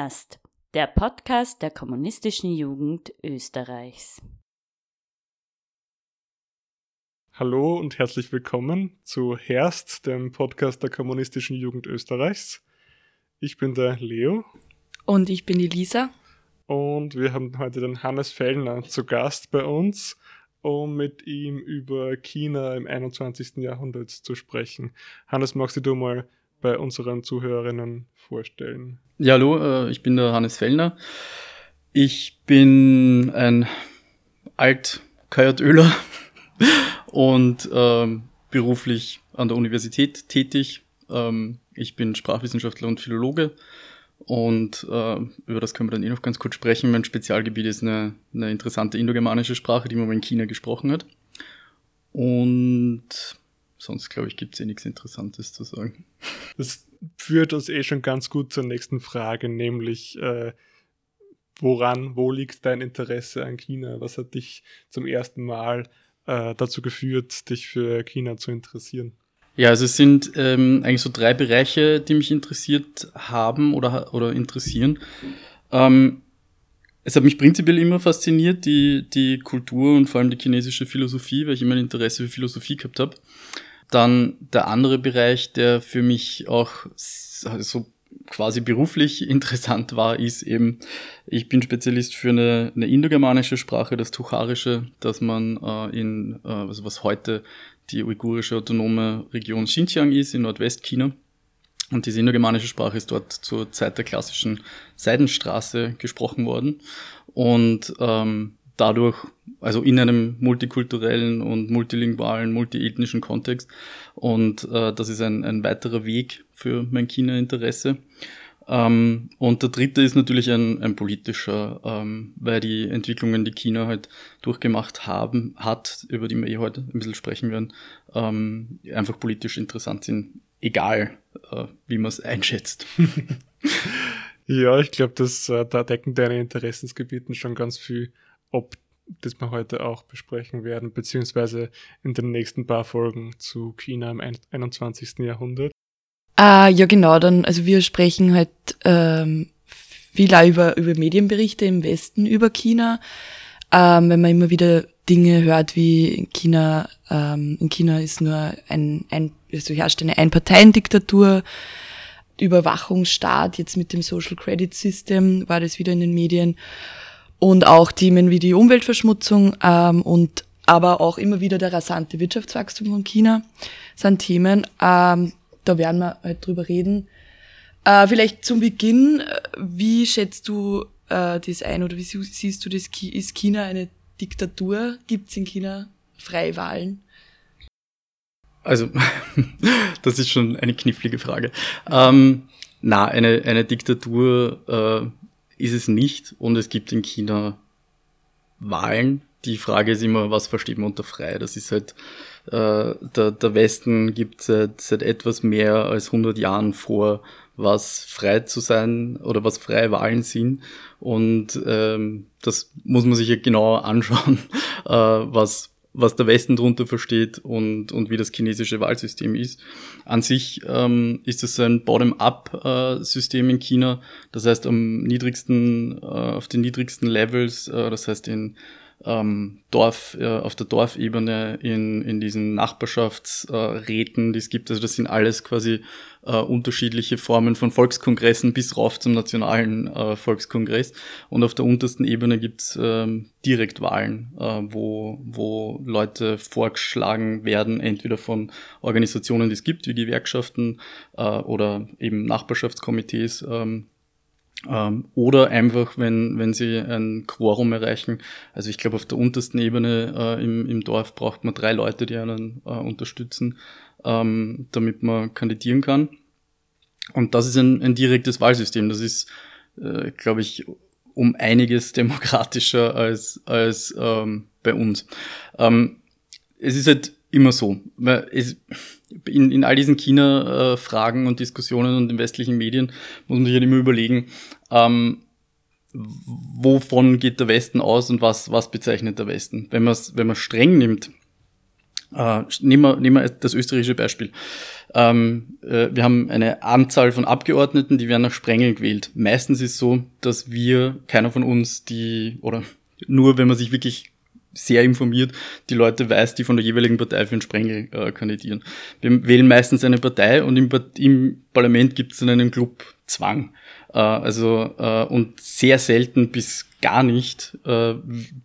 Herst, der Podcast der kommunistischen Jugend Österreichs. Hallo und herzlich willkommen zu Herst, dem Podcast der kommunistischen Jugend Österreichs. Ich bin der Leo. Und ich bin die Lisa. Und wir haben heute den Hannes Fellner zu Gast bei uns, um mit ihm über China im 21. Jahrhundert zu sprechen. Hannes, magst du mal bei unseren Zuhörerinnen vorstellen? Ja, hallo, äh, ich bin der Hannes Fellner. Ich bin ein alt Kajatöler und ähm, beruflich an der Universität tätig. Ähm, ich bin Sprachwissenschaftler und Philologe und äh, über das können wir dann eh noch ganz kurz sprechen. Mein Spezialgebiet ist eine, eine interessante indogermanische Sprache, die man in China gesprochen hat. Und sonst, glaube ich, gibt es eh nichts Interessantes zu sagen. Das führt uns eh schon ganz gut zur nächsten Frage, nämlich äh, woran, wo liegt dein Interesse an China? Was hat dich zum ersten Mal äh, dazu geführt, dich für China zu interessieren? Ja, also es sind ähm, eigentlich so drei Bereiche, die mich interessiert haben oder, oder interessieren. Ähm, es hat mich prinzipiell immer fasziniert, die, die Kultur und vor allem die chinesische Philosophie, weil ich immer ein Interesse für Philosophie gehabt habe. Dann der andere Bereich, der für mich auch so quasi beruflich interessant war, ist eben, ich bin Spezialist für eine, eine indogermanische Sprache, das Tucharische, dass man äh, in, äh, also was heute die uigurische autonome Region Xinjiang ist, in Nordwestchina. Und diese indogermanische Sprache ist dort zur Zeit der klassischen Seidenstraße gesprochen worden. Und ähm, dadurch, also in einem multikulturellen und multilingualen, multiethnischen Kontext. Und äh, das ist ein, ein weiterer Weg für mein China-Interesse. Ähm, und der dritte ist natürlich ein, ein politischer, ähm, weil die Entwicklungen, die China halt durchgemacht haben, hat, über die wir eh heute ein bisschen sprechen werden, ähm, einfach politisch interessant sind, egal äh, wie man es einschätzt. ja, ich glaube, äh, da decken deine Interessensgebieten schon ganz viel ob das wir heute auch besprechen werden, beziehungsweise in den nächsten paar Folgen zu China im 21. Jahrhundert. Ah, ja, genau, dann, also wir sprechen halt ähm, viel auch über, über Medienberichte im Westen über China. Ähm, wenn man immer wieder Dinge hört, wie in China, ähm, in China ist nur ein, ein also herrscht eine Einparteiendiktatur, Überwachungsstaat, jetzt mit dem Social Credit System war das wieder in den Medien und auch Themen wie die Umweltverschmutzung ähm, und aber auch immer wieder der rasante Wirtschaftswachstum von China sind Themen. Ähm, da werden wir halt drüber reden. Äh, vielleicht zum Beginn, wie schätzt du äh, das ein oder wie siehst du das? Ist China eine Diktatur? Gibt es in China freie Wahlen? Also, das ist schon eine knifflige Frage. Ähm, na, eine, eine Diktatur äh, ist es nicht und es gibt in China Wahlen. Die Frage ist immer, was versteht man unter frei? Das ist halt, äh, der, der Westen gibt seit, seit etwas mehr als 100 Jahren vor, was frei zu sein oder was freie Wahlen sind. Und ähm, das muss man sich ja genauer anschauen, äh, was was der Westen darunter versteht und, und wie das chinesische Wahlsystem ist. An sich ähm, ist es ein Bottom-up-System in China, das heißt am niedrigsten, äh, auf den niedrigsten Levels, äh, das heißt in ähm, Dorf, äh, auf der Dorfebene, in, in diesen Nachbarschaftsräten, äh, die es gibt. Also das sind alles quasi äh, unterschiedliche Formen von Volkskongressen bis rauf zum nationalen äh, Volkskongress. Und auf der untersten Ebene gibt's ähm, Direktwahlen, äh, wo, wo Leute vorgeschlagen werden, entweder von Organisationen, die es gibt, wie Gewerkschaften äh, oder eben Nachbarschaftskomitees. Ähm, oder einfach, wenn, wenn sie ein Quorum erreichen. Also ich glaube, auf der untersten Ebene äh, im, im Dorf braucht man drei Leute, die einen äh, unterstützen, ähm, damit man kandidieren kann. Und das ist ein, ein direktes Wahlsystem. Das ist, äh, glaube ich, um einiges demokratischer als, als ähm, bei uns. Ähm, es ist halt immer so. Es, in, in all diesen China-Fragen und Diskussionen und den westlichen Medien muss man sich halt immer überlegen, ähm, wovon geht der Westen aus und was, was bezeichnet der Westen. Wenn man es wenn streng nimmt, Äh, nehmen, wir, nehmen wir das österreichische Beispiel. Ähm, äh, wir haben eine Anzahl von Abgeordneten, die werden nach Sprengeln gewählt. Meistens ist es so, dass wir, keiner von uns, die, oder nur wenn man sich wirklich sehr informiert, die Leute weiß, die von der jeweiligen Partei für einen Sprengel äh, kandidieren. Wir wählen meistens eine Partei und im, im Parlament gibt es dann einen Clubzwang. Äh, also äh, und sehr selten bis gar nicht äh,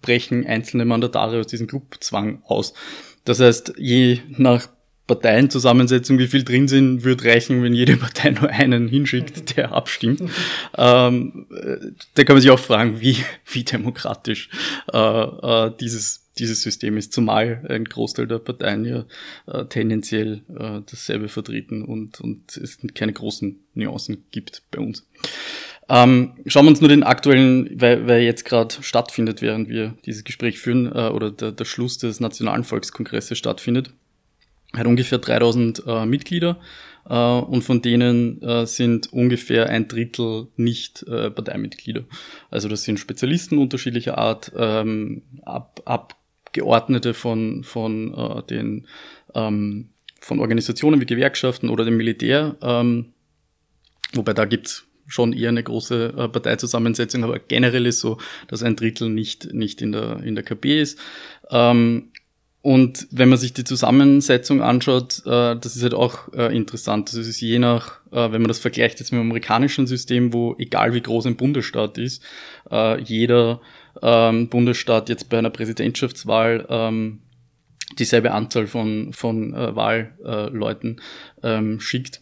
brechen einzelne Mandatare aus diesem Clubzwang aus. Das heißt, je nach Parteienzusammensetzung, wie viel drin sind, wird reichen, wenn jede Partei nur einen hinschickt, der abstimmt. ähm, äh, da kann man sich auch fragen, wie, wie demokratisch äh, äh, dieses, dieses System ist, zumal ein Großteil der Parteien ja äh, tendenziell äh, dasselbe vertreten und, und es keine großen Nuancen gibt bei uns. Ähm, schauen wir uns nur den aktuellen, weil, weil jetzt gerade stattfindet, während wir dieses Gespräch führen, äh, oder der, der Schluss des Nationalen Volkskongresses stattfindet. Hat ungefähr 3000 äh, Mitglieder äh, und von denen äh, sind ungefähr ein Drittel nicht äh, Parteimitglieder. Also das sind Spezialisten unterschiedlicher Art, ähm, Ab Abgeordnete von, von äh, den ähm, von Organisationen wie Gewerkschaften oder dem Militär, ähm, wobei da gibt's schon eher eine große äh, Parteizusammensetzung, aber generell ist so, dass ein Drittel nicht, nicht in, der, in der KP ist. Ähm, und wenn man sich die Zusammensetzung anschaut, äh, das ist halt auch äh, interessant. Es ist je nach, äh, wenn man das vergleicht jetzt mit dem amerikanischen System, wo egal wie groß ein Bundesstaat ist, äh, jeder ähm, Bundesstaat jetzt bei einer Präsidentschaftswahl ähm, dieselbe Anzahl von, von äh, Wahlleuten ähm, schickt.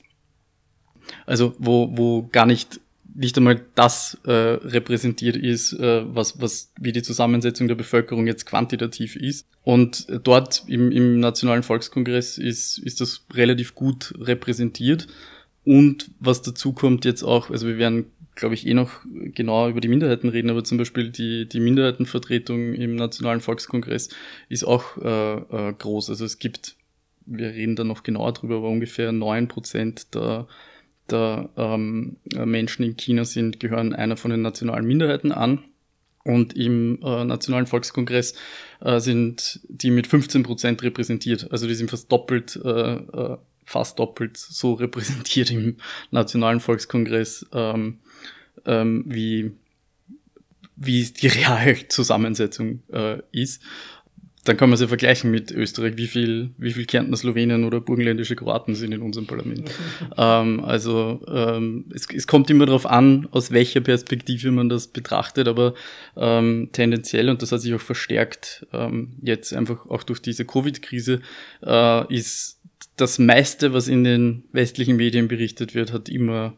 Also wo, wo gar nicht nicht einmal das äh, repräsentiert ist, äh, was, was, wie die Zusammensetzung der Bevölkerung jetzt quantitativ ist. Und dort im, im Nationalen Volkskongress ist, ist das relativ gut repräsentiert. Und was dazu kommt jetzt auch, also wir werden, glaube ich, eh noch genauer über die Minderheiten reden, aber zum Beispiel die, die Minderheitenvertretung im Nationalen Volkskongress ist auch äh, äh, groß. Also es gibt, wir reden da noch genauer drüber, aber ungefähr neun Prozent der der ähm, Menschen in China sind, gehören einer von den nationalen Minderheiten an. Und im äh, Nationalen Volkskongress äh, sind die mit 15 Prozent repräsentiert. Also die sind fast doppelt, äh, äh, fast doppelt so repräsentiert im Nationalen Volkskongress, ähm, ähm, wie, wie die Realzusammensetzung äh, ist dann kann man sie vergleichen mit Österreich, wie viel, wie viel Kärntner Slowenien oder burgenländische Kroaten sind in unserem Parlament. ähm, also ähm, es, es kommt immer darauf an, aus welcher Perspektive man das betrachtet, aber ähm, tendenziell, und das hat sich auch verstärkt ähm, jetzt einfach auch durch diese Covid-Krise, äh, ist das meiste, was in den westlichen Medien berichtet wird, hat immer,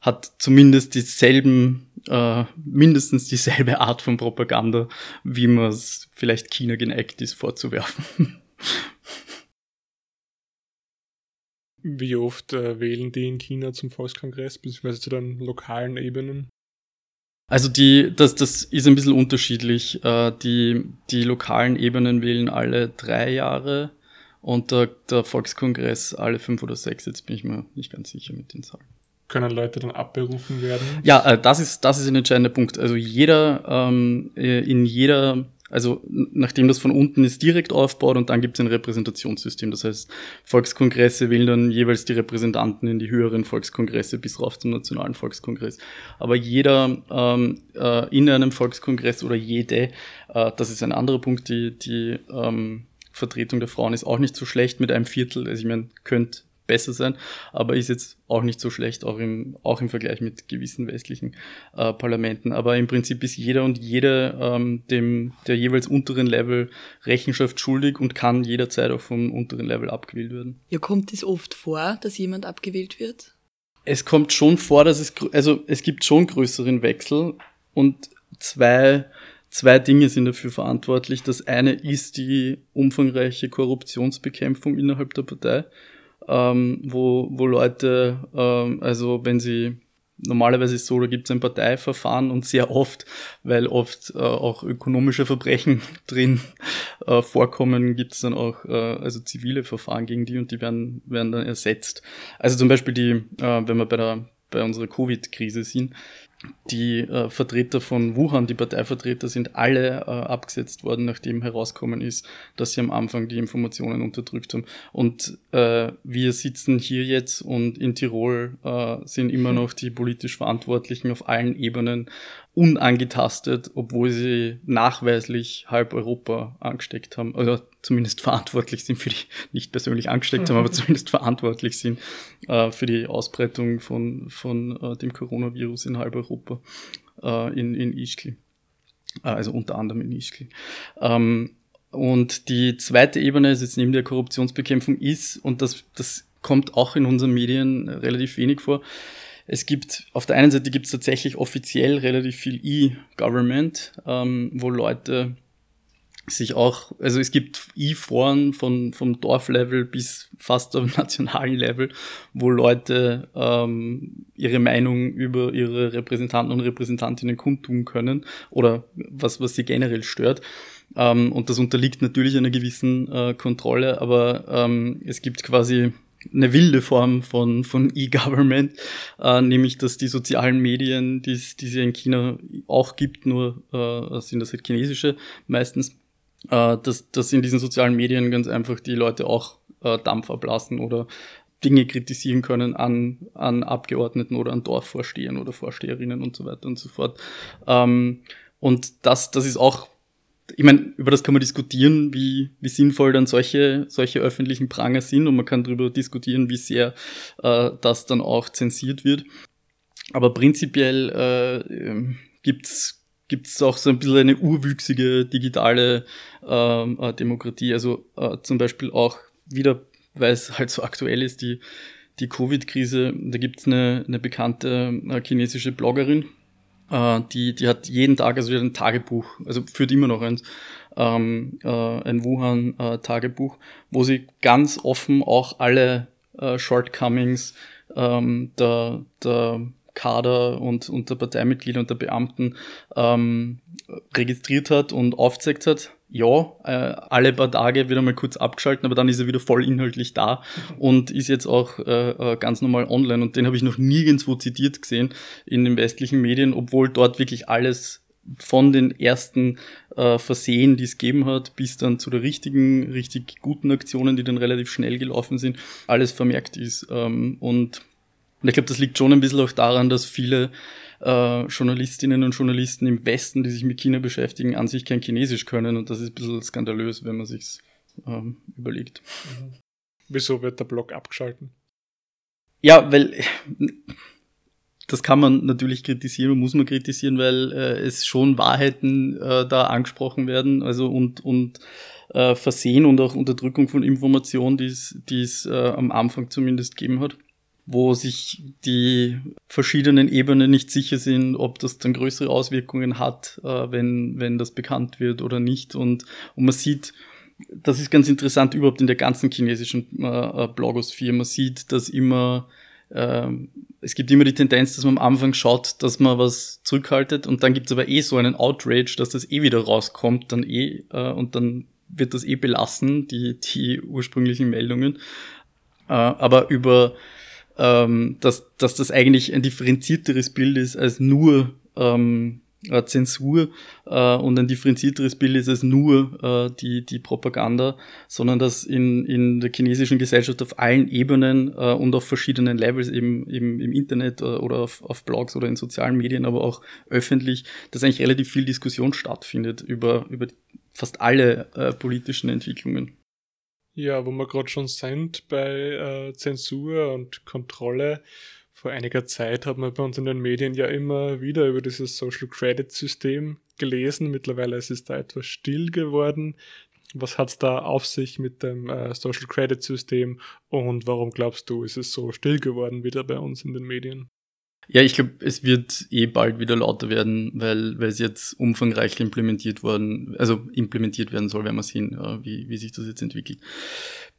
hat zumindest dieselben äh, mindestens dieselbe Art von Propaganda, wie man es vielleicht China geneigt ist vorzuwerfen. Wie oft äh, wählen die in China zum Volkskongress, beziehungsweise zu den lokalen Ebenen? Also die, das, das ist ein bisschen unterschiedlich. Äh, die, die lokalen Ebenen wählen alle drei Jahre und der, der Volkskongress alle fünf oder sechs. Jetzt bin ich mir nicht ganz sicher mit den Zahlen können Leute dann abberufen werden? Ja, äh, das ist, das ist ein entscheidender Punkt. Also jeder, ähm, äh, in jeder, also nachdem das von unten ist, direkt aufbaut und dann gibt es ein Repräsentationssystem. Das heißt, Volkskongresse wählen dann jeweils die Repräsentanten in die höheren Volkskongresse bis rauf zum Nationalen Volkskongress. Aber jeder ähm, äh, in einem Volkskongress oder jede, äh, das ist ein anderer Punkt, die, die ähm, Vertretung der Frauen ist auch nicht so schlecht mit einem Viertel. Also ich meine, könnte besser sein, aber ist jetzt auch nicht so schlecht, auch im, auch im Vergleich mit gewissen westlichen äh, Parlamenten. Aber im Prinzip ist jeder und jede ähm, dem der jeweils unteren Level Rechenschaft schuldig und kann jederzeit auch vom unteren Level abgewählt werden. Ja, kommt es oft vor, dass jemand abgewählt wird? Es kommt schon vor, dass es, also es gibt schon größeren Wechsel und zwei Zwei Dinge sind dafür verantwortlich. Das eine ist die umfangreiche Korruptionsbekämpfung innerhalb der Partei ähm, wo, wo Leute, ähm, also wenn sie normalerweise ist so, da gibt es ein Parteiverfahren und sehr oft, weil oft äh, auch ökonomische Verbrechen drin äh, vorkommen, gibt es dann auch äh, also zivile Verfahren gegen die und die werden, werden dann ersetzt. Also zum Beispiel die, äh, wenn wir bei der bei unserer Covid-Krise sind, die äh, Vertreter von Wuhan, die Parteivertreter, sind alle äh, abgesetzt worden, nachdem herausgekommen ist, dass sie am Anfang die Informationen unterdrückt haben. Und äh, wir sitzen hier jetzt und in Tirol äh, sind immer noch die politisch Verantwortlichen auf allen Ebenen unangetastet, obwohl sie nachweislich halb Europa angesteckt haben, oder zumindest verantwortlich sind für die, nicht persönlich angesteckt haben, aber zumindest verantwortlich sind äh, für die Ausbreitung von, von äh, dem Coronavirus in halb Europa, äh, in, in Ischgl. Äh, also unter anderem in Ischgl. Ähm, und die zweite Ebene ist jetzt neben der Korruptionsbekämpfung ist, und das, das kommt auch in unseren Medien relativ wenig vor, es gibt, auf der einen Seite gibt es tatsächlich offiziell relativ viel E-Government, ähm, wo Leute sich auch, also es gibt E-Foren von vom Dorflevel bis fast auf nationalen Level, wo Leute ähm, ihre Meinung über ihre Repräsentanten und Repräsentantinnen kundtun können oder was was sie generell stört. Ähm, und das unterliegt natürlich einer gewissen äh, Kontrolle, aber ähm, es gibt quasi eine wilde Form von, von E-Government, äh, nämlich dass die sozialen Medien, die es in China auch gibt, nur äh, sind das halt chinesische meistens, äh, dass, dass in diesen sozialen Medien ganz einfach die Leute auch äh, Dampf ablassen oder Dinge kritisieren können an, an Abgeordneten oder an Dorfvorstehern oder Vorsteherinnen und so weiter und so fort. Ähm, und das, das ist auch ich meine, über das kann man diskutieren, wie, wie sinnvoll dann solche, solche öffentlichen Pranger sind und man kann darüber diskutieren, wie sehr äh, das dann auch zensiert wird. Aber prinzipiell äh, gibt's gibt's auch so ein bisschen eine urwüchsige digitale ähm, äh, Demokratie. Also äh, zum Beispiel auch wieder, weil es halt so aktuell ist, die, die Covid-Krise, da gibt's eine, eine bekannte äh, chinesische Bloggerin, äh, die, die hat jeden Tag also ein Tagebuch, also führt immer noch eins, ähm, äh, ein Wuhan-Tagebuch, wo sie ganz offen auch alle äh, Shortcomings ähm, der, der Kader und, und der Parteimitglieder und der Beamten ähm, registriert hat und aufgezeigt hat ja, äh, alle paar Tage wieder mal kurz abgeschalten, aber dann ist er wieder voll inhaltlich da und ist jetzt auch äh, äh, ganz normal online. Und den habe ich noch nirgendwo zitiert gesehen in den westlichen Medien, obwohl dort wirklich alles von den ersten äh, Versehen, die es gegeben hat, bis dann zu der richtigen, richtig guten Aktionen, die dann relativ schnell gelaufen sind, alles vermerkt ist. Ähm, und, und ich glaube, das liegt schon ein bisschen auch daran, dass viele äh, Journalistinnen und Journalisten im Westen, die sich mit China beschäftigen, an sich kein Chinesisch können. Und das ist ein bisschen skandalös, wenn man sich ähm, überlegt. Mhm. Wieso wird der Blog abgeschalten? Ja, weil das kann man natürlich kritisieren und muss man kritisieren, weil äh, es schon Wahrheiten äh, da angesprochen werden, also und, und äh, Versehen und auch Unterdrückung von Informationen, die es äh, am Anfang zumindest gegeben hat wo sich die verschiedenen Ebenen nicht sicher sind, ob das dann größere Auswirkungen hat, äh, wenn, wenn das bekannt wird oder nicht. Und, und man sieht, das ist ganz interessant überhaupt in der ganzen chinesischen äh, Blogosphäre. Man sieht, dass immer, äh, es gibt immer die Tendenz, dass man am Anfang schaut, dass man was zurückhaltet und dann gibt es aber eh so einen Outrage, dass das eh wieder rauskommt, dann eh, äh, und dann wird das eh belassen, die, die ursprünglichen Meldungen. Äh, aber über ähm, dass, dass das eigentlich ein differenzierteres Bild ist als nur ähm, äh, Zensur äh, und ein differenzierteres Bild ist als nur äh, die, die Propaganda, sondern dass in, in der chinesischen Gesellschaft auf allen Ebenen äh, und auf verschiedenen Levels, eben, eben im Internet äh, oder auf, auf Blogs oder in sozialen Medien, aber auch öffentlich, dass eigentlich relativ viel Diskussion stattfindet über, über fast alle äh, politischen Entwicklungen. Ja, wo wir gerade schon sind bei äh, Zensur und Kontrolle. Vor einiger Zeit hat man bei uns in den Medien ja immer wieder über dieses Social Credit System gelesen. Mittlerweile ist es da etwas still geworden. Was hat es da auf sich mit dem äh, Social Credit System und warum glaubst du, ist es so still geworden wieder bei uns in den Medien? Ja, ich glaube, es wird eh bald wieder lauter werden, weil, weil es jetzt umfangreich implementiert worden, also implementiert werden soll, werden wir sehen, wie, wie sich das jetzt entwickelt.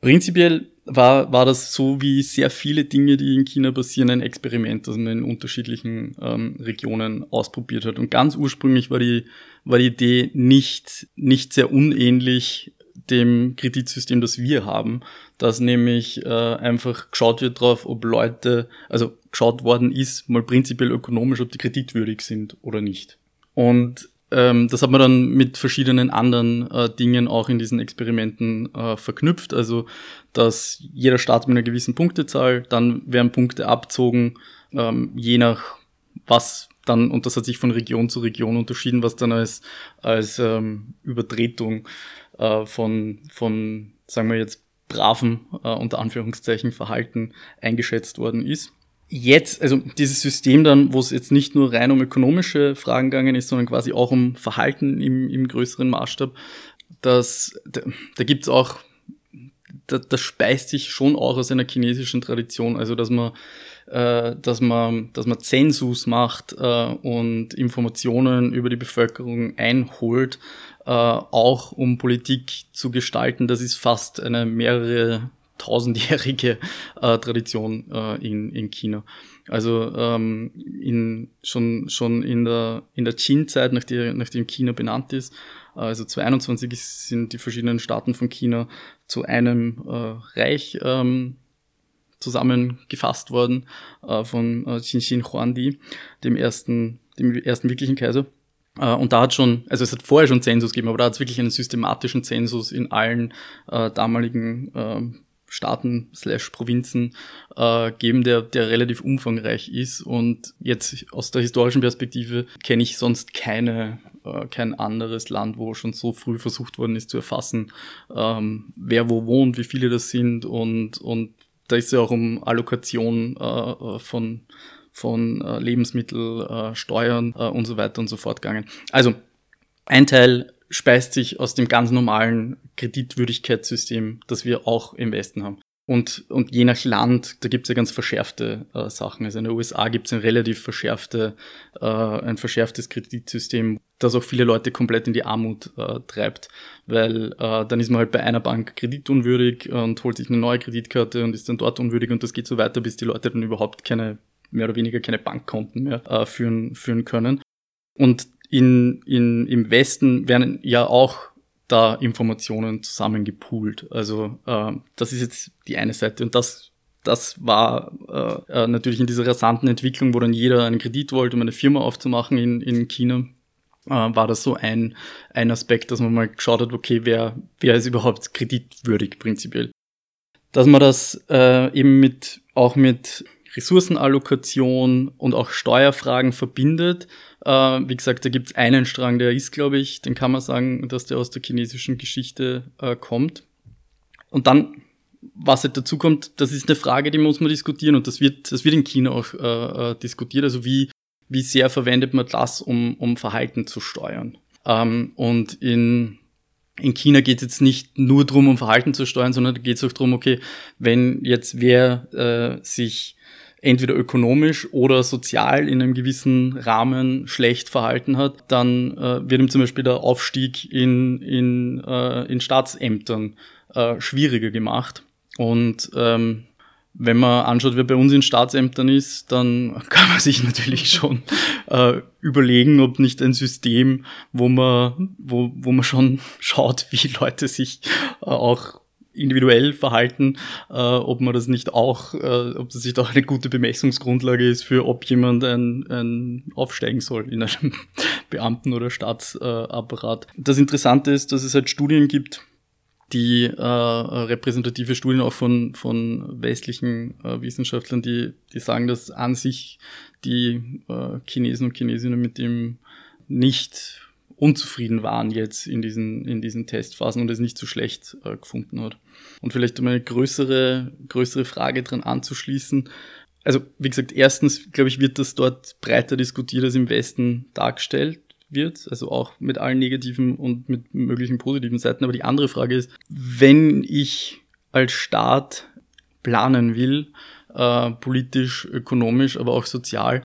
Prinzipiell war, war das so wie sehr viele Dinge, die in China passieren, ein Experiment, das man in unterschiedlichen ähm, Regionen ausprobiert hat. Und ganz ursprünglich war die, war die Idee nicht, nicht sehr unähnlich dem Kreditsystem, das wir haben, dass nämlich äh, einfach geschaut wird drauf, ob Leute, also geschaut worden ist, mal prinzipiell ökonomisch, ob die kreditwürdig sind oder nicht. Und ähm, das hat man dann mit verschiedenen anderen äh, Dingen auch in diesen Experimenten äh, verknüpft. Also, dass jeder Staat mit einer gewissen Punktezahl, dann werden Punkte abzogen, ähm, je nach was dann, und das hat sich von Region zu Region unterschieden, was dann als, als ähm, Übertretung äh, von, von, sagen wir jetzt, braven, äh, unter Anführungszeichen, Verhalten eingeschätzt worden ist. Jetzt, also dieses System dann, wo es jetzt nicht nur rein um ökonomische Fragen gegangen ist, sondern quasi auch um Verhalten im, im größeren Maßstab, das, da, da gibt es auch, da, das speist sich schon auch aus einer chinesischen Tradition, also dass man äh, dass man, dass man Zensus macht äh, und Informationen über die Bevölkerung einholt, äh, auch um Politik zu gestalten. Das ist fast eine mehrere tausendjährige äh, Tradition äh, in, in China. Also ähm, in, schon, schon in der, in der Qin-Zeit, nachdem, nachdem China benannt ist, also 2021 sind die verschiedenen Staaten von China zu einem äh, Reich ähm, zusammengefasst worden äh, von äh, Xin Huangdi, dem ersten, dem ersten wirklichen Kaiser. Äh, und da hat schon, also es hat vorher schon Zensus gegeben, aber da hat es wirklich einen systematischen Zensus in allen äh, damaligen äh, Staaten slash Provinzen äh, geben, der, der relativ umfangreich ist. Und jetzt aus der historischen Perspektive kenne ich sonst keine, äh, kein anderes Land, wo schon so früh versucht worden ist zu erfassen, ähm, wer wo wohnt, wie viele das sind und, und da ist ja auch um Allokation äh, von, von äh, Lebensmittel, äh, Steuern äh, und so weiter und so fort gegangen. Also ein Teil speist sich aus dem ganz normalen Kreditwürdigkeitssystem, das wir auch im Westen haben. Und, und je nach Land, da gibt es ja ganz verschärfte äh, Sachen. Also in den USA gibt es ein relativ verschärfte, äh, ein verschärftes Kreditsystem, das auch viele Leute komplett in die Armut äh, treibt. Weil äh, dann ist man halt bei einer Bank kreditunwürdig und holt sich eine neue Kreditkarte und ist dann dort unwürdig und das geht so weiter, bis die Leute dann überhaupt keine, mehr oder weniger keine Bankkonten mehr äh, führen, führen können. Und in, in, im Westen werden ja auch da Informationen zusammengepoolt. Also äh, das ist jetzt die eine Seite und das das war äh, äh, natürlich in dieser rasanten Entwicklung, wo dann jeder einen Kredit wollte, um eine Firma aufzumachen in, in China, äh, war das so ein, ein Aspekt, dass man mal geschaut hat, okay, wer, wer ist überhaupt kreditwürdig prinzipiell. Dass man das äh, eben mit auch mit Ressourcenallokation und auch Steuerfragen verbindet. Äh, wie gesagt, da gibt es einen Strang, der ist, glaube ich, den kann man sagen, dass der aus der chinesischen Geschichte äh, kommt. Und dann, was halt dazu kommt, das ist eine Frage, die muss man diskutieren und das wird, das wird in China auch äh, äh diskutiert. Also wie, wie sehr verwendet man das, um, um Verhalten zu steuern? Ähm, und in in China geht es jetzt nicht nur darum, um Verhalten zu steuern, sondern da geht es auch darum, okay, wenn jetzt wer äh, sich entweder ökonomisch oder sozial in einem gewissen Rahmen schlecht verhalten hat, dann äh, wird ihm zum Beispiel der Aufstieg in, in, äh, in Staatsämtern äh, schwieriger gemacht. Und ähm, wenn man anschaut, wer bei uns in Staatsämtern ist, dann kann man sich natürlich schon äh, überlegen, ob nicht ein System, wo man, wo, wo man schon schaut, wie Leute sich äh, auch individuell verhalten, äh, ob man das nicht auch, äh, ob das nicht auch eine gute Bemessungsgrundlage ist für, ob jemand ein, ein aufsteigen soll in einem Beamten- oder Staatsapparat. das Interessante ist, dass es halt Studien gibt, die äh, repräsentative Studien auch von, von westlichen äh, Wissenschaftlern, die, die sagen, dass an sich die äh, Chinesen und Chinesinnen mit dem nicht unzufrieden waren jetzt in diesen, in diesen Testphasen und es nicht so schlecht äh, gefunden hat. Und vielleicht um eine größere, größere Frage dran anzuschließen. Also, wie gesagt, erstens, glaube ich, wird das dort breiter diskutiert als im Westen dargestellt wird, also auch mit allen negativen und mit möglichen positiven Seiten. Aber die andere Frage ist, wenn ich als Staat planen will, äh, politisch, ökonomisch, aber auch sozial,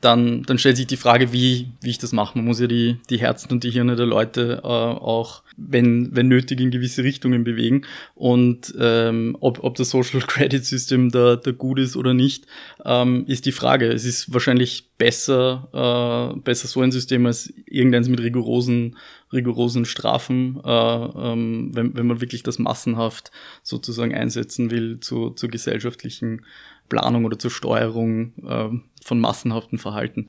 dann, dann stellt sich die Frage, wie, wie ich das mache. Man muss ja die, die Herzen und die Hirne der Leute äh, auch, wenn, wenn nötig, in gewisse Richtungen bewegen. Und ähm, ob, ob das Social Credit System da, da gut ist oder nicht, ähm, ist die Frage. Es ist wahrscheinlich besser, äh, besser so ein System als irgendeins mit rigorosen, rigorosen Strafen, äh, ähm, wenn, wenn man wirklich das massenhaft sozusagen einsetzen will zu, zu gesellschaftlichen Planung oder zur Steuerung äh, von massenhaften Verhalten.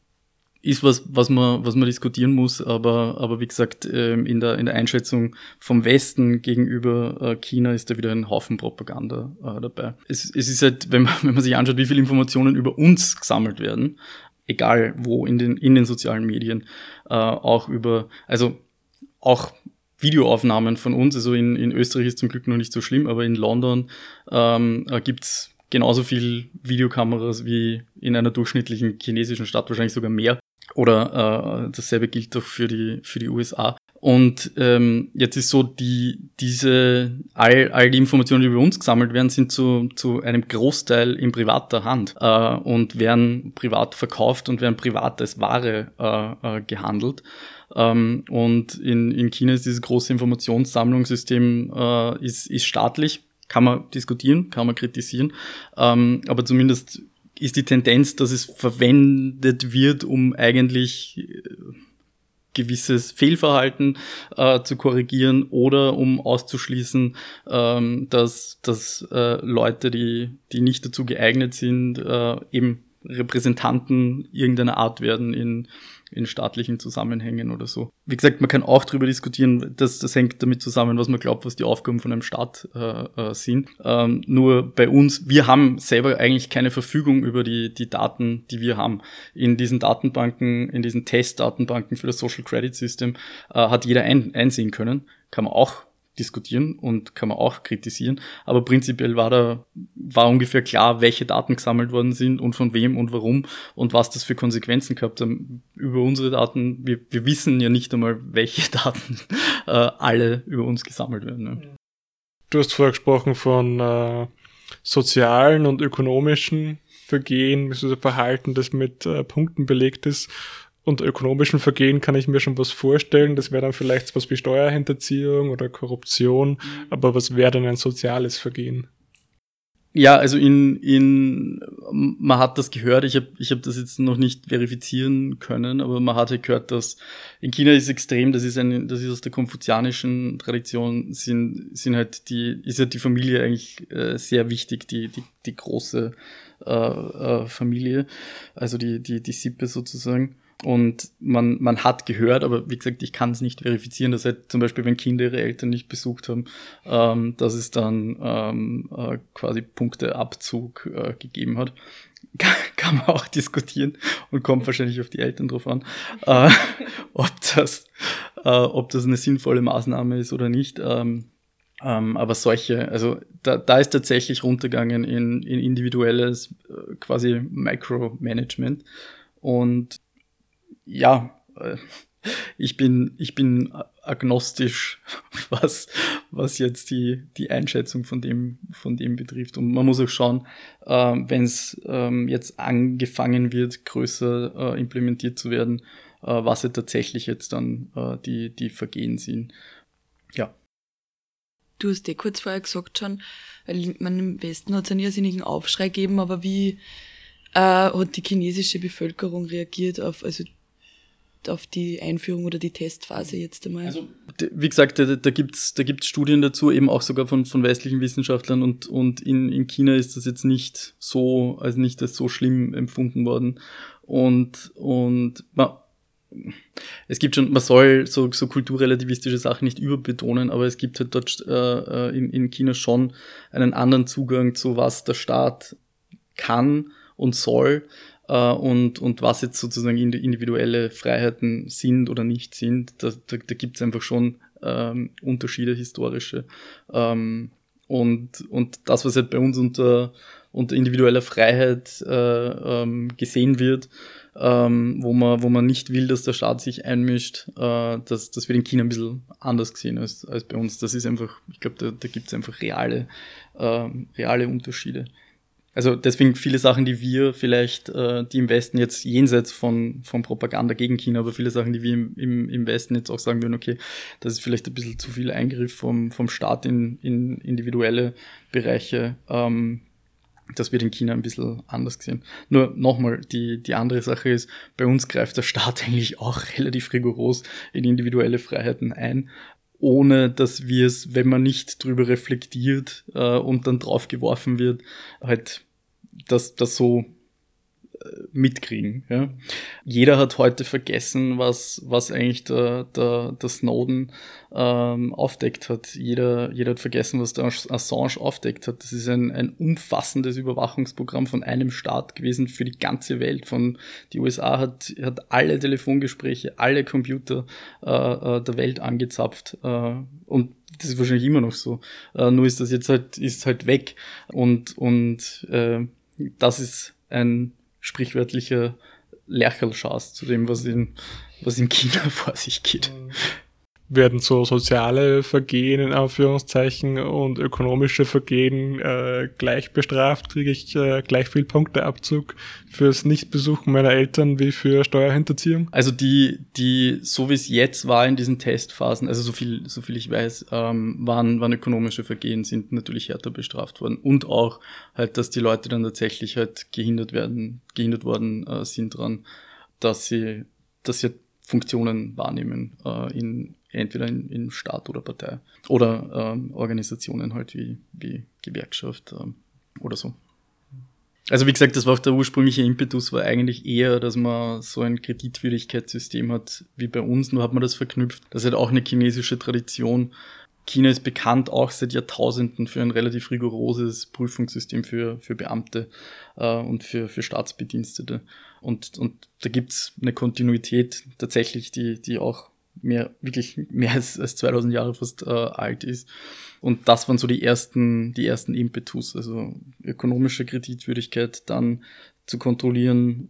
Ist was, was man, was man diskutieren muss, aber, aber wie gesagt, äh, in, der, in der Einschätzung vom Westen gegenüber äh, China ist da wieder ein Haufen Propaganda äh, dabei. Es, es ist halt, wenn man, wenn man sich anschaut, wie viele Informationen über uns gesammelt werden, egal wo, in den, in den sozialen Medien, äh, auch über, also auch Videoaufnahmen von uns, also in, in Österreich ist zum Glück noch nicht so schlimm, aber in London ähm, äh, gibt's genauso viel Videokameras wie in einer durchschnittlichen chinesischen Stadt, wahrscheinlich sogar mehr. Oder äh, dasselbe gilt doch für die, für die USA. Und ähm, jetzt ist so, die, diese, all, all die Informationen, die über uns gesammelt werden, sind zu, zu einem Großteil in privater Hand äh, und werden privat verkauft und werden privat als Ware äh, äh, gehandelt. Ähm, und in, in China ist dieses große Informationssammlungssystem äh, ist, ist staatlich. Kann man diskutieren, kann man kritisieren, ähm, aber zumindest ist die Tendenz, dass es verwendet wird, um eigentlich äh, gewisses Fehlverhalten äh, zu korrigieren oder um auszuschließen, ähm, dass, dass äh, Leute, die, die nicht dazu geeignet sind, äh, eben Repräsentanten irgendeiner Art werden in, in staatlichen Zusammenhängen oder so. Wie gesagt, man kann auch darüber diskutieren, dass das hängt damit zusammen, was man glaubt, was die Aufgaben von einem Staat äh, äh, sind. Ähm, nur bei uns, wir haben selber eigentlich keine Verfügung über die, die Daten, die wir haben. In diesen Datenbanken, in diesen Testdatenbanken für das Social Credit System äh, hat jeder ein, einsehen können. Kann man auch diskutieren und kann man auch kritisieren. Aber prinzipiell war da, war ungefähr klar, welche Daten gesammelt worden sind und von wem und warum und was das für Konsequenzen gehabt haben über unsere Daten. Wir, wir wissen ja nicht einmal, welche Daten äh, alle über uns gesammelt werden. Ne? Du hast vorher gesprochen von äh, sozialen und ökonomischen Vergehen, also Verhalten, das mit äh, Punkten belegt ist unter ökonomischen Vergehen kann ich mir schon was vorstellen. Das wäre dann vielleicht was wie Steuerhinterziehung oder Korruption. Mhm. Aber was wäre denn ein soziales Vergehen? Ja, also in, in man hat das gehört, ich habe ich hab das jetzt noch nicht verifizieren können, aber man hatte gehört, dass in China ist extrem, das ist ein, das ist aus der konfuzianischen Tradition, sind, sind halt die, ist halt die Familie eigentlich äh, sehr wichtig, die, die, die große äh, äh, Familie, also die, die, die Sippe sozusagen. Und man, man hat gehört, aber wie gesagt, ich kann es nicht verifizieren, dass halt zum Beispiel, wenn Kinder ihre Eltern nicht besucht haben, ähm, dass es dann ähm, äh, quasi Punkteabzug äh, gegeben hat. Kann, man auch diskutieren und kommt wahrscheinlich auf die Eltern drauf an, äh, ob, das, äh, ob das eine sinnvolle Maßnahme ist oder nicht. Ähm, ähm, aber solche, also da, da ist tatsächlich runtergegangen in, in individuelles äh, quasi Micromanagement. Und ja, äh, ich bin, ich bin agnostisch, was, was jetzt die, die Einschätzung von dem, von dem betrifft. Und man muss auch schauen, äh, wenn es ähm, jetzt angefangen wird, größer äh, implementiert zu werden, äh, was ja tatsächlich jetzt dann äh, die, die Vergehen sind. Ja. Du hast eh kurz vorher gesagt schon, weil man im Westen hat es einen irrsinnigen Aufschrei gegeben, aber wie äh, hat die chinesische Bevölkerung reagiert auf, also auf die Einführung oder die Testphase jetzt einmal? Also, wie gesagt, da, da gibt's da gibt's Studien dazu, eben auch sogar von, von westlichen Wissenschaftlern und, und in, in China ist das jetzt nicht so, also nicht als so schlimm empfunden worden. Und, und man, es gibt schon, man soll so, so kulturrelativistische Sachen nicht überbetonen, aber es gibt halt dort äh, äh in, in China schon einen anderen Zugang zu was der Staat kann und soll äh, und, und was jetzt sozusagen individuelle Freiheiten sind oder nicht sind, da, da, da gibt es einfach schon ähm, Unterschiede historische. Ähm, und, und das, was halt bei uns unter, unter individueller Freiheit äh, ähm, gesehen wird, ähm, wo, man, wo man nicht will, dass der Staat sich einmischt, äh, das, das wird in China ein bisschen anders gesehen als, als bei uns. Das ist einfach, ich glaube, da, da gibt es einfach reale, äh, reale Unterschiede. Also deswegen viele Sachen, die wir vielleicht, äh, die im Westen jetzt jenseits von, von Propaganda gegen China, aber viele Sachen, die wir im, im, im Westen jetzt auch sagen würden, okay, das ist vielleicht ein bisschen zu viel Eingriff vom, vom Staat in, in individuelle Bereiche. Ähm, das wird in China ein bisschen anders gesehen. Nur nochmal, die, die andere Sache ist, bei uns greift der Staat eigentlich auch relativ rigoros in individuelle Freiheiten ein ohne dass wir es, wenn man nicht drüber reflektiert äh, und dann drauf geworfen wird, halt das, das so mitkriegen. Ja. Jeder hat heute vergessen, was, was eigentlich der, der, der Snowden ähm, aufdeckt hat. Jeder, jeder hat vergessen, was der Assange aufdeckt hat. Das ist ein, ein umfassendes Überwachungsprogramm von einem Staat gewesen für die ganze Welt. Von die USA hat, hat alle Telefongespräche, alle Computer äh, äh, der Welt angezapft. Äh, und das ist wahrscheinlich immer noch so. Äh, nur ist das jetzt halt, ist halt weg. Und, und äh, das ist ein sprichwörtlicher Lercherlschaß zu dem, was in, was in China vor sich geht. Mhm werden so soziale Vergehen in Anführungszeichen und ökonomische Vergehen äh, gleich bestraft, kriege ich äh, gleich viel Punkteabzug fürs Nichtbesuchen meiner Eltern wie für Steuerhinterziehung? Also die, die, so wie es jetzt war in diesen Testphasen, also so viel, so viel ich weiß, ähm, waren, waren ökonomische Vergehen, sind natürlich härter bestraft worden und auch halt, dass die Leute dann tatsächlich halt gehindert werden, gehindert worden äh, sind dran, dass sie, dass sie Funktionen wahrnehmen äh, in entweder in, in Staat oder Partei oder ähm, Organisationen halt wie, wie Gewerkschaft ähm, oder so. Also wie gesagt, das war auch der ursprüngliche Impetus, war eigentlich eher, dass man so ein Kreditwürdigkeitssystem hat wie bei uns, nur hat man das verknüpft. Das ist halt auch eine chinesische Tradition. China ist bekannt auch seit Jahrtausenden für ein relativ rigoroses Prüfungssystem für, für Beamte äh, und für, für Staatsbedienstete. Und, und da gibt's eine Kontinuität tatsächlich, die, die auch mehr, wirklich mehr als, als 2000 Jahre fast äh, alt ist. Und das waren so die ersten, die ersten Impetus, also ökonomische Kreditwürdigkeit, dann zu kontrollieren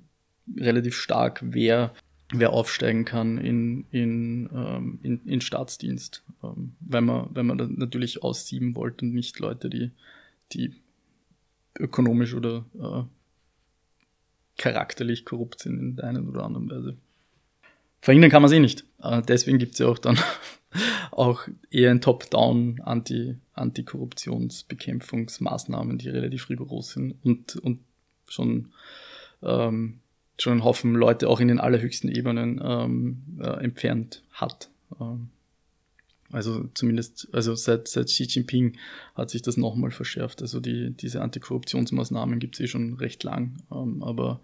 relativ stark, wer, wer aufsteigen kann in, in, ähm, in, in Staatsdienst, ähm, weil man, weil man natürlich aussieben wollte und nicht Leute, die, die ökonomisch oder äh, charakterlich korrupt sind in der einen oder anderen Weise. Verhindern kann man sie nicht. Äh, deswegen gibt es ja auch dann auch eher ein Top-Down Anti, Antikorruptionsbekämpfungsmaßnahmen, die relativ rigoros sind und, und schon, ähm, schon einen Haufen Leute auch in den allerhöchsten Ebenen ähm, äh, entfernt hat. Ähm, also zumindest, also seit, seit Xi Jinping hat sich das nochmal verschärft. Also die, diese Antikorruptionsmaßnahmen gibt es eh schon recht lang, ähm, aber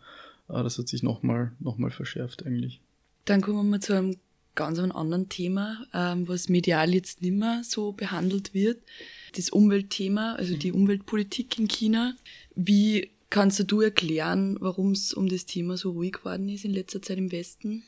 äh, das hat sich nochmal noch mal verschärft eigentlich. Dann kommen wir zu einem ganz anderen Thema, ähm, was medial jetzt nicht mehr so behandelt wird. Das Umweltthema, also die Umweltpolitik in China. Wie kannst du erklären, warum es um das Thema so ruhig geworden ist in letzter Zeit im Westen?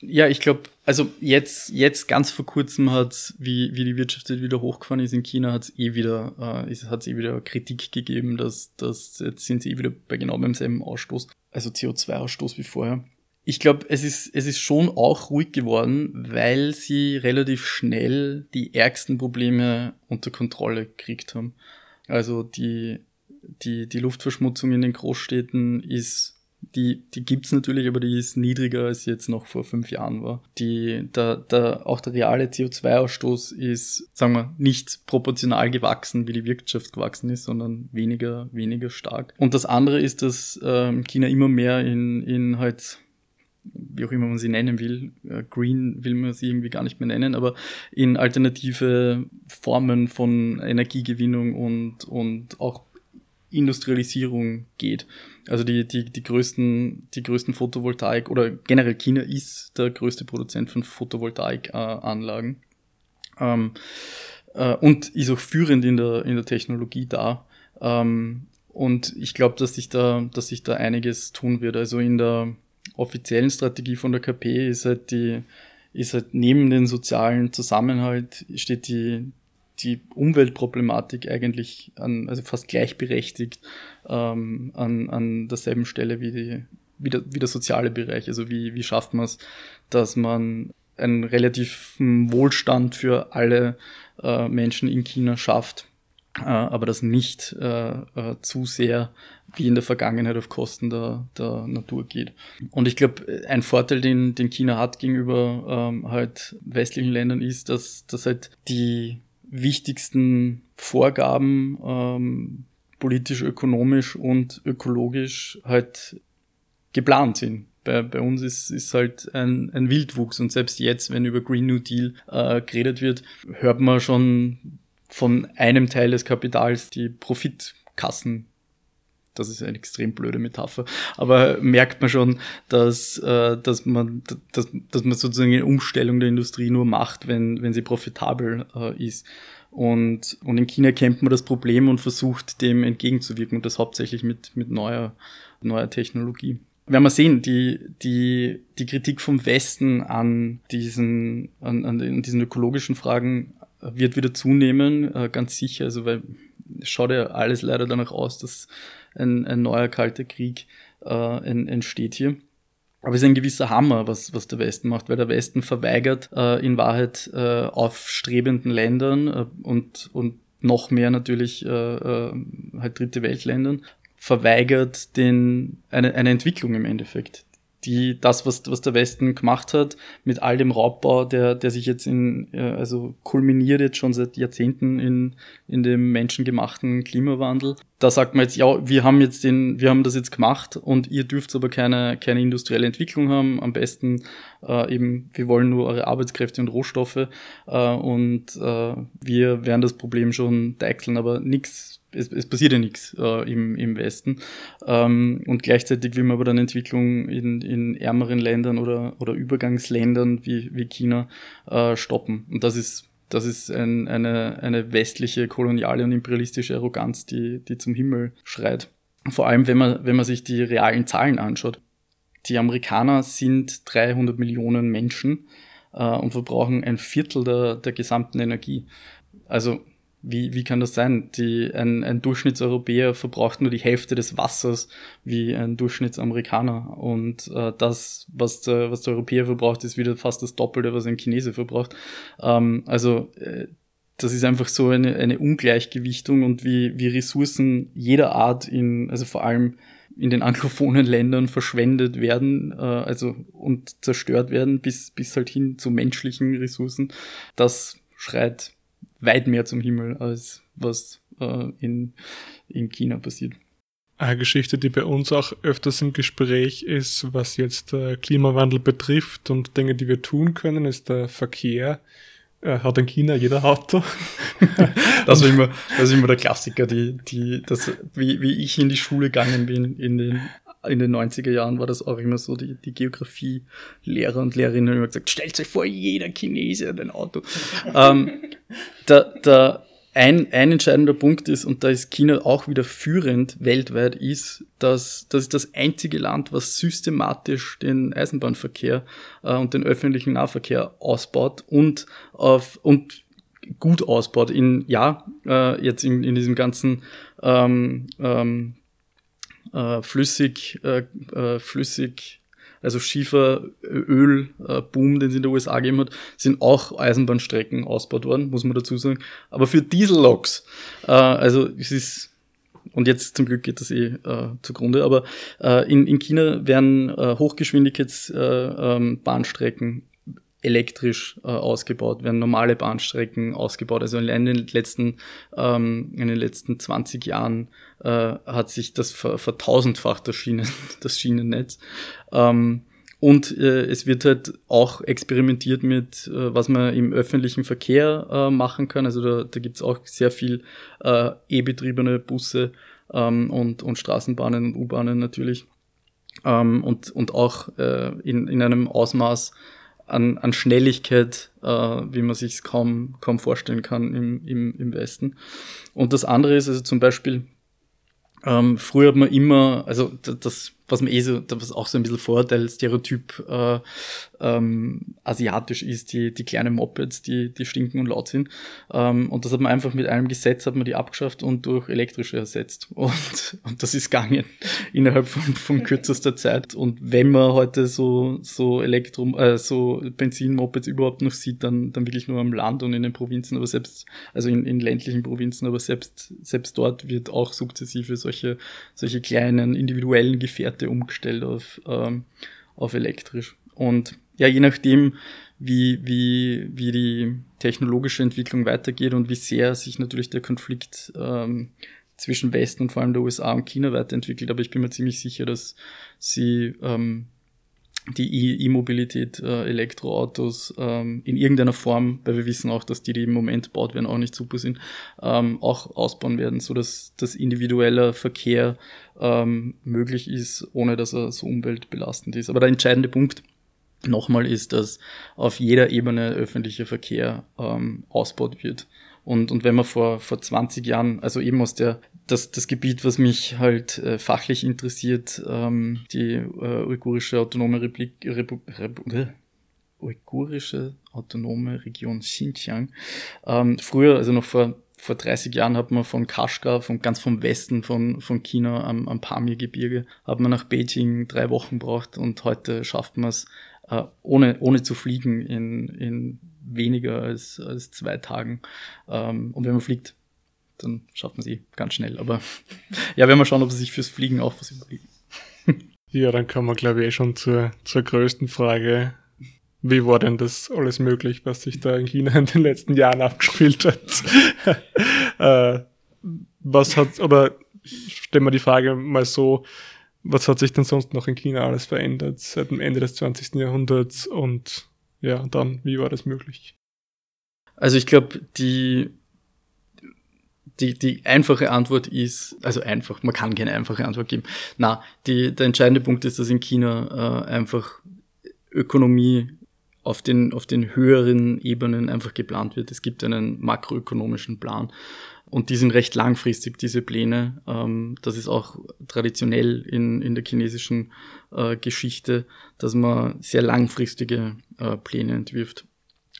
Ja, ich glaube, also jetzt, jetzt ganz vor kurzem hat wie, wie die Wirtschaft wieder hochgefahren ist in China, hat es eh wieder, äh, hat eh wieder Kritik gegeben, dass, dass jetzt sind sie eh wieder bei genau beim selben Ausstoß, also CO2-Ausstoß wie vorher ich glaube, es ist, es ist schon auch ruhig geworden, weil sie relativ schnell die ärgsten Probleme unter Kontrolle gekriegt haben. Also die, die, die Luftverschmutzung in den Großstädten ist, die, die gibt's natürlich, aber die ist niedriger, als sie jetzt noch vor fünf Jahren war. Die, der, der, auch der reale CO2-Ausstoß ist, sagen wir, nicht proportional gewachsen, wie die Wirtschaft gewachsen ist, sondern weniger, weniger stark. Und das andere ist, dass ähm, China immer mehr in, in halt wie auch immer man sie nennen will, äh, Green will man sie irgendwie gar nicht mehr nennen, aber in alternative Formen von Energiegewinnung und, und auch Industrialisierung geht. Also die, die, die größten, die größten Photovoltaik oder generell China ist der größte Produzent von Photovoltaikanlagen ähm, äh, und ist auch führend in der, in der Technologie da. Ähm, und ich glaube, dass sich da, dass sich da einiges tun wird. Also in der, offiziellen Strategie von der KP ist halt die, ist halt neben den sozialen Zusammenhalt steht die, die Umweltproblematik eigentlich an, also fast gleichberechtigt ähm, an, an derselben Stelle wie, die, wie, der, wie der soziale Bereich. Also wie, wie schafft man es, dass man einen relativen Wohlstand für alle äh, Menschen in China schafft aber das nicht äh, äh, zu sehr wie in der Vergangenheit auf Kosten der, der Natur geht. Und ich glaube, ein Vorteil, den, den China hat gegenüber ähm, halt westlichen Ländern ist, dass, dass halt die wichtigsten Vorgaben ähm, politisch, ökonomisch und ökologisch halt geplant sind. Bei, bei uns ist, ist halt ein, ein Wildwuchs und selbst jetzt, wenn über Green New Deal äh, geredet wird, hört man schon von einem Teil des Kapitals die Profitkassen das ist eine extrem blöde Metapher, aber merkt man schon, dass, äh, dass, man, dass, dass man sozusagen eine Umstellung der Industrie nur macht, wenn, wenn sie profitabel äh, ist. Und, und in China kennt man das Problem und versucht dem entgegenzuwirken und das hauptsächlich mit, mit neuer, neuer Technologie. Werden wir sehen, die, die, die Kritik vom Westen an diesen, an, an diesen ökologischen Fragen wird wieder zunehmen, äh, ganz sicher, also weil schaut ja alles leider danach aus, dass ein, ein neuer kalter Krieg äh, entsteht hier. Aber es ist ein gewisser Hammer, was, was der Westen macht, weil der Westen verweigert äh, in Wahrheit äh, aufstrebenden Ländern äh, und, und noch mehr natürlich äh, äh, halt dritte Weltländern, verweigert den, eine, eine Entwicklung im Endeffekt die, das, was, was der Westen gemacht hat, mit all dem Raubbau, der, der sich jetzt in, also kulminiert jetzt schon seit Jahrzehnten in, in dem menschengemachten Klimawandel. Da sagt man jetzt, ja, wir haben jetzt den, wir haben das jetzt gemacht und ihr dürft aber keine, keine industrielle Entwicklung haben. Am besten äh, eben, wir wollen nur eure Arbeitskräfte und Rohstoffe äh, und äh, wir werden das Problem schon deichseln, aber nichts es, es passiert ja nichts äh, im, im Westen. Ähm, und gleichzeitig will man aber dann Entwicklung in, in ärmeren Ländern oder, oder Übergangsländern wie, wie China äh, stoppen. Und das ist das ist ein, eine, eine westliche koloniale und imperialistische Arroganz, die, die zum Himmel schreit. Vor allem, wenn man, wenn man sich die realen Zahlen anschaut. Die Amerikaner sind 300 Millionen Menschen äh, und verbrauchen ein Viertel der, der gesamten Energie. Also wie, wie kann das sein? Die, ein, ein Durchschnittseuropäer verbraucht nur die Hälfte des Wassers wie ein Durchschnittsamerikaner. Und äh, das, was der, was der Europäer verbraucht, ist wieder fast das Doppelte, was ein Chinese verbraucht. Ähm, also äh, das ist einfach so eine, eine Ungleichgewichtung und wie, wie Ressourcen jeder Art in, also vor allem in den anglophonen Ländern verschwendet werden, äh, also und zerstört werden, bis, bis halt hin zu menschlichen Ressourcen. Das schreit weit mehr zum Himmel, als was äh, in, in China passiert. Eine Geschichte, die bei uns auch öfters im Gespräch ist, was jetzt äh, Klimawandel betrifft und Dinge, die wir tun können, ist der Verkehr. Äh, hat in China jeder Auto. das, war immer, das ist immer der Klassiker, die, die, das, wie, wie ich in die Schule gegangen bin in den in den 90er Jahren war das auch immer so, die, die Geografie-Lehrer und Lehrerinnen haben immer gesagt, stellt euch vor, jeder Chinese hat ein Auto. ähm, der, der, ein, ein entscheidender Punkt ist, und da ist China auch wieder führend weltweit, ist, dass das ist das einzige Land, was systematisch den Eisenbahnverkehr äh, und den öffentlichen Nahverkehr ausbaut und auf und gut ausbaut. In ja, äh, jetzt in, in diesem ganzen ähm, ähm, äh, flüssig, äh, äh, flüssig, also Schieferöl-Boom, äh, den es in den USA gegeben hat, sind auch Eisenbahnstrecken ausgebaut worden, muss man dazu sagen. Aber für Dieselloks, äh, also es ist und jetzt zum Glück geht das eh äh, zugrunde, aber äh, in, in China werden äh, Hochgeschwindigkeitsbahnstrecken äh, ähm, elektrisch äh, ausgebaut, werden normale Bahnstrecken ausgebaut. Also in den letzten, ähm, in den letzten 20 Jahren äh, hat sich das ver vertausendfacht, das, Schienen, das Schienennetz. Ähm, und äh, es wird halt auch experimentiert mit, äh, was man im öffentlichen Verkehr äh, machen kann. Also da, da gibt es auch sehr viel äh, E-betriebene Busse ähm, und, und Straßenbahnen und U-Bahnen natürlich. Ähm, und, und auch äh, in, in einem Ausmaß, an, an Schnelligkeit, äh, wie man sich kaum, kaum vorstellen kann im, im, im Westen. Und das andere ist also zum Beispiel, ähm, früher hat man immer, also das was man eh so, was auch so ein bisschen Vorteil, Stereotyp äh, ähm, asiatisch ist, die, die kleinen Mopeds, die, die stinken und laut sind. Ähm, und das hat man einfach mit einem Gesetz hat man die abgeschafft und durch elektrische ersetzt. Und, und das ist gegangen innerhalb von, von kürzester Zeit. Und wenn man heute so, so Elektro, äh, so Benzinmopeds überhaupt noch sieht, dann, dann wirklich nur am Land und in den Provinzen, aber selbst, also in, in ländlichen Provinzen, aber selbst, selbst dort wird auch sukzessive solche, solche kleinen individuellen Gefährte umgestellt auf, ähm, auf elektrisch. Und ja, je nachdem, wie, wie, wie die technologische Entwicklung weitergeht und wie sehr sich natürlich der Konflikt ähm, zwischen Westen und vor allem der USA und China weiterentwickelt. Aber ich bin mir ziemlich sicher, dass sie ähm, die E-Mobilität, äh, Elektroautos ähm, in irgendeiner Form, weil wir wissen auch, dass die, die im Moment gebaut werden, auch nicht super sind, ähm, auch ausbauen werden, so dass das individueller Verkehr ähm, möglich ist, ohne dass er so umweltbelastend ist. Aber der entscheidende Punkt nochmal ist, dass auf jeder Ebene öffentlicher Verkehr ähm, ausbaut wird. Und, und wenn man vor, vor 20 Jahren, also eben aus der, das, das Gebiet, was mich halt äh, fachlich interessiert, ähm, die äh, uigurische autonome Republik, Repu, Repu, äh, uigurische autonome Region Xinjiang. Ähm, früher, also noch vor vor 30 Jahren hat man von Kashgar, von ganz vom Westen von, von China am, am Pamir-Gebirge, hat man nach Beijing drei Wochen braucht und heute schafft man es äh, ohne, ohne zu fliegen in, in weniger als, als zwei Tagen. Ähm, und wenn man fliegt, dann schafft man sie ganz schnell. Aber ja, werden wir schauen, ob sie sich fürs Fliegen auch was überlegen. ja, dann kommen wir, glaube ich, eh schon zur, zur größten Frage. Wie war denn das alles möglich, was sich da in China in den letzten Jahren abgespielt hat? äh, was hat, oder stellen wir die Frage mal so, was hat sich denn sonst noch in China alles verändert seit dem Ende des 20. Jahrhunderts und ja, dann, wie war das möglich? Also ich glaube, die, die, die einfache Antwort ist, also einfach, man kann keine einfache Antwort geben. Na, die, der entscheidende Punkt ist, dass in China äh, einfach Ökonomie auf den, auf den höheren Ebenen einfach geplant wird. Es gibt einen makroökonomischen Plan und die sind recht langfristig, diese Pläne. Ähm, das ist auch traditionell in, in der chinesischen äh, Geschichte, dass man sehr langfristige äh, Pläne entwirft.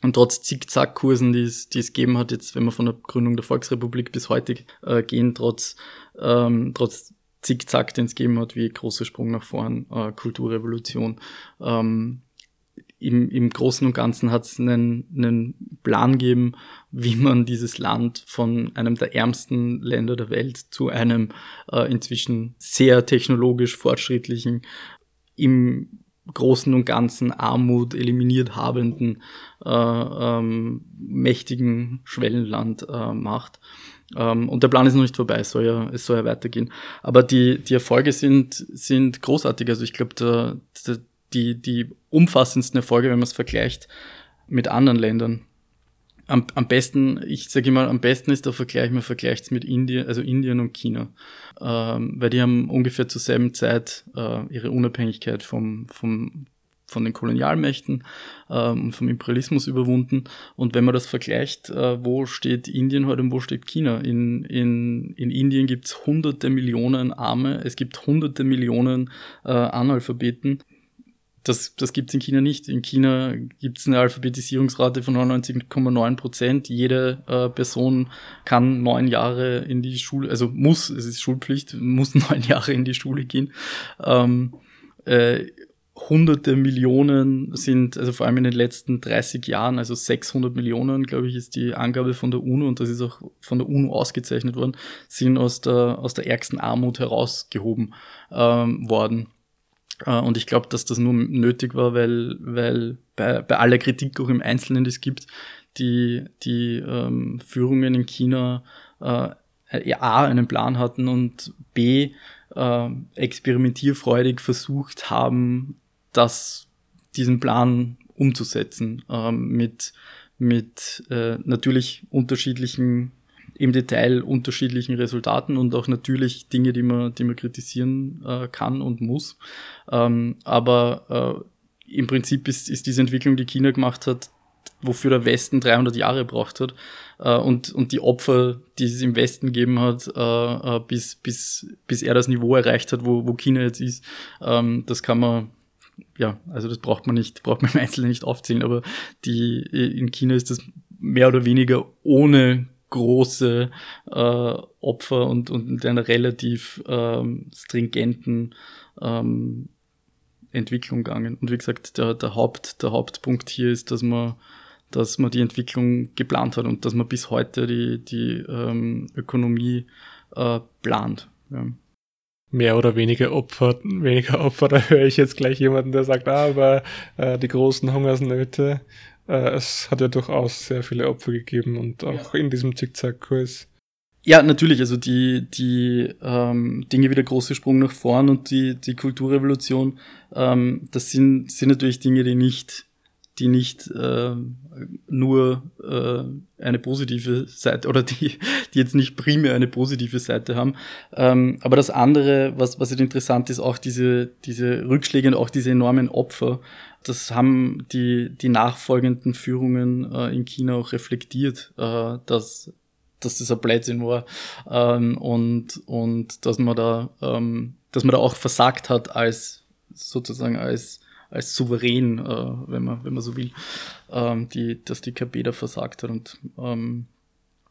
Und trotz Zickzackkursen, die es, die es gegeben hat, jetzt wenn wir von der Gründung der Volksrepublik bis heute äh, gehen, trotz, ähm, trotz Zickzack, den es gegeben hat, wie großer Sprung nach vorn, äh, Kulturrevolution, ähm, im, im Großen und Ganzen hat es einen, einen Plan gegeben, wie man dieses Land von einem der ärmsten Länder der Welt zu einem äh, inzwischen sehr technologisch fortschrittlichen, im Großen und Ganzen Armut eliminiert habenden, äh, ähm, mächtigen Schwellenland äh, macht. Ähm, und der Plan ist noch nicht vorbei, es soll ja, es soll ja weitergehen. Aber die, die Erfolge sind, sind großartig. Also ich glaube, die, die umfassendsten Erfolge, wenn man es vergleicht mit anderen Ländern. Am, am besten, ich sage immer, am besten ist der Vergleich, man vergleicht es mit Indien, also Indien und China. Ähm, weil die haben ungefähr zur selben Zeit äh, ihre Unabhängigkeit vom, vom, von den Kolonialmächten ähm, und vom Imperialismus überwunden. Und wenn man das vergleicht, äh, wo steht Indien heute und wo steht China? In, in, in Indien gibt es hunderte Millionen Arme, es gibt hunderte Millionen äh, Analphabeten. Das, das gibt es in China nicht. In China gibt es eine Alphabetisierungsrate von 99,9 Prozent. Jede äh, Person kann neun Jahre in die Schule, also muss, es ist Schulpflicht, muss neun Jahre in die Schule gehen. Ähm, äh, hunderte Millionen sind, also vor allem in den letzten 30 Jahren, also 600 Millionen, glaube ich, ist die Angabe von der UNO und das ist auch von der UNO ausgezeichnet worden, sind aus der, aus der ärgsten Armut herausgehoben ähm, worden. Äh, und ich glaube, dass das nur nötig war, weil, weil bei, bei aller Kritik auch im Einzelnen, die es gibt, die, die ähm, Führungen in China äh, A, einen Plan hatten und B, äh, experimentierfreudig versucht haben, das, diesen Plan umzusetzen, äh, mit, mit äh, natürlich unterschiedlichen im Detail unterschiedlichen Resultaten und auch natürlich Dinge, die man, die man kritisieren äh, kann und muss. Ähm, aber äh, im Prinzip ist, ist diese Entwicklung, die China gemacht hat, wofür der Westen 300 Jahre braucht hat äh, und, und die Opfer, die es im Westen gegeben hat, äh, äh, bis, bis, bis er das Niveau erreicht hat, wo, wo China jetzt ist, ähm, das kann man ja, also das braucht man nicht, braucht man im Einzelnen nicht aufzählen, aber die, in China ist das mehr oder weniger ohne große äh, Opfer und, und einer relativ ähm, stringenten ähm, Entwicklung gegangen. Und wie gesagt, der, der, Haupt, der Hauptpunkt hier ist, dass man, dass man die Entwicklung geplant hat und dass man bis heute die, die ähm, Ökonomie äh, plant. Ja. Mehr oder weniger Opfer, weniger Opfer, da höre ich jetzt gleich jemanden, der sagt, ah, aber äh, die großen Hungersnöte, äh, es hat ja durchaus sehr viele Opfer gegeben und auch ja. in diesem Zickzackkurs. Ja, natürlich, also die, die ähm, Dinge wie der große Sprung nach vorn und die, die Kulturrevolution, ähm, das sind, sind natürlich Dinge, die nicht, die nicht äh, nur äh, eine positive Seite oder die, die jetzt nicht primär eine positive Seite haben. Ähm, aber das andere, was, was interessant ist, auch diese, diese Rückschläge und auch diese enormen Opfer, das haben die, die nachfolgenden Führungen äh, in China auch reflektiert, äh, dass, dass das ein Blödsinn war ähm, und, und dass man da, ähm, dass man da auch versagt hat als sozusagen als als souverän, äh, wenn man wenn man so will, ähm, die, dass die KP da versagt hat und ähm,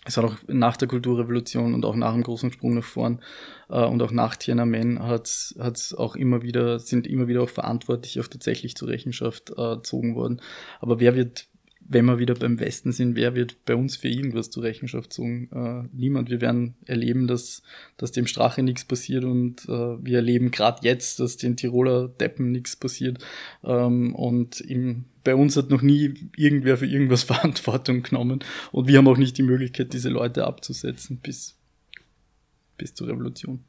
es hat auch nach der Kulturrevolution und auch nach dem großen Sprung nach vorn äh, und auch nach Tiananmen hat es auch immer wieder, sind immer wieder auch Verantwortliche auch tatsächlich zur Rechenschaft äh, gezogen worden. Aber wer wird wenn wir wieder beim Westen sind, wer wird bei uns für irgendwas zur Rechenschaft zogen? Äh, niemand. Wir werden erleben, dass, dass dem Strache nichts passiert und äh, wir erleben gerade jetzt, dass den Tiroler Deppen nichts passiert. Ähm, und im, bei uns hat noch nie irgendwer für irgendwas Verantwortung genommen und wir haben auch nicht die Möglichkeit, diese Leute abzusetzen bis, bis zur Revolution.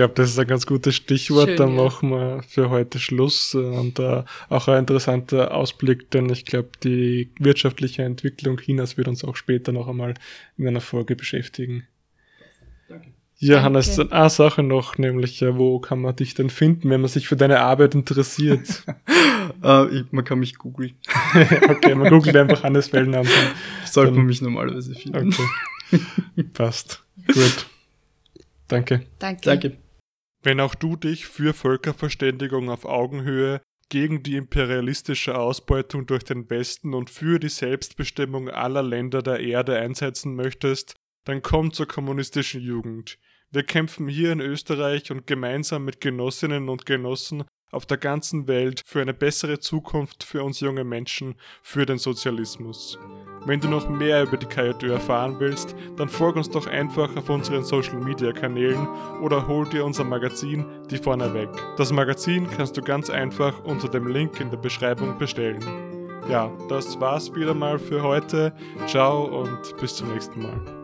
Ich glaube, das ist ein ganz gutes Stichwort. Schön, Dann ja. machen wir für heute Schluss. Und äh, auch ein interessanter Ausblick, denn ich glaube, die wirtschaftliche Entwicklung Chinas wird uns auch später noch einmal in einer Folge beschäftigen. Danke. Ja, Hannes, eine Sache noch, nämlich, äh, wo kann man dich denn finden, wenn man sich für deine Arbeit interessiert? uh, ich, man kann mich googeln. okay, man googelt einfach Hannes Wellner. Sollte man mich normalerweise finden. Okay. Passt. Gut. Danke. Danke. Danke. Wenn auch du dich für Völkerverständigung auf Augenhöhe, gegen die imperialistische Ausbeutung durch den Westen und für die Selbstbestimmung aller Länder der Erde einsetzen möchtest, dann komm zur kommunistischen Jugend. Wir kämpfen hier in Österreich und gemeinsam mit Genossinnen und Genossen auf der ganzen Welt für eine bessere Zukunft für uns junge Menschen, für den Sozialismus. Wenn du noch mehr über die KJÖ erfahren willst, dann folg uns doch einfach auf unseren Social Media Kanälen oder hol dir unser Magazin Die Vorne weg. Das Magazin kannst du ganz einfach unter dem Link in der Beschreibung bestellen. Ja, das war's wieder mal für heute. Ciao und bis zum nächsten Mal.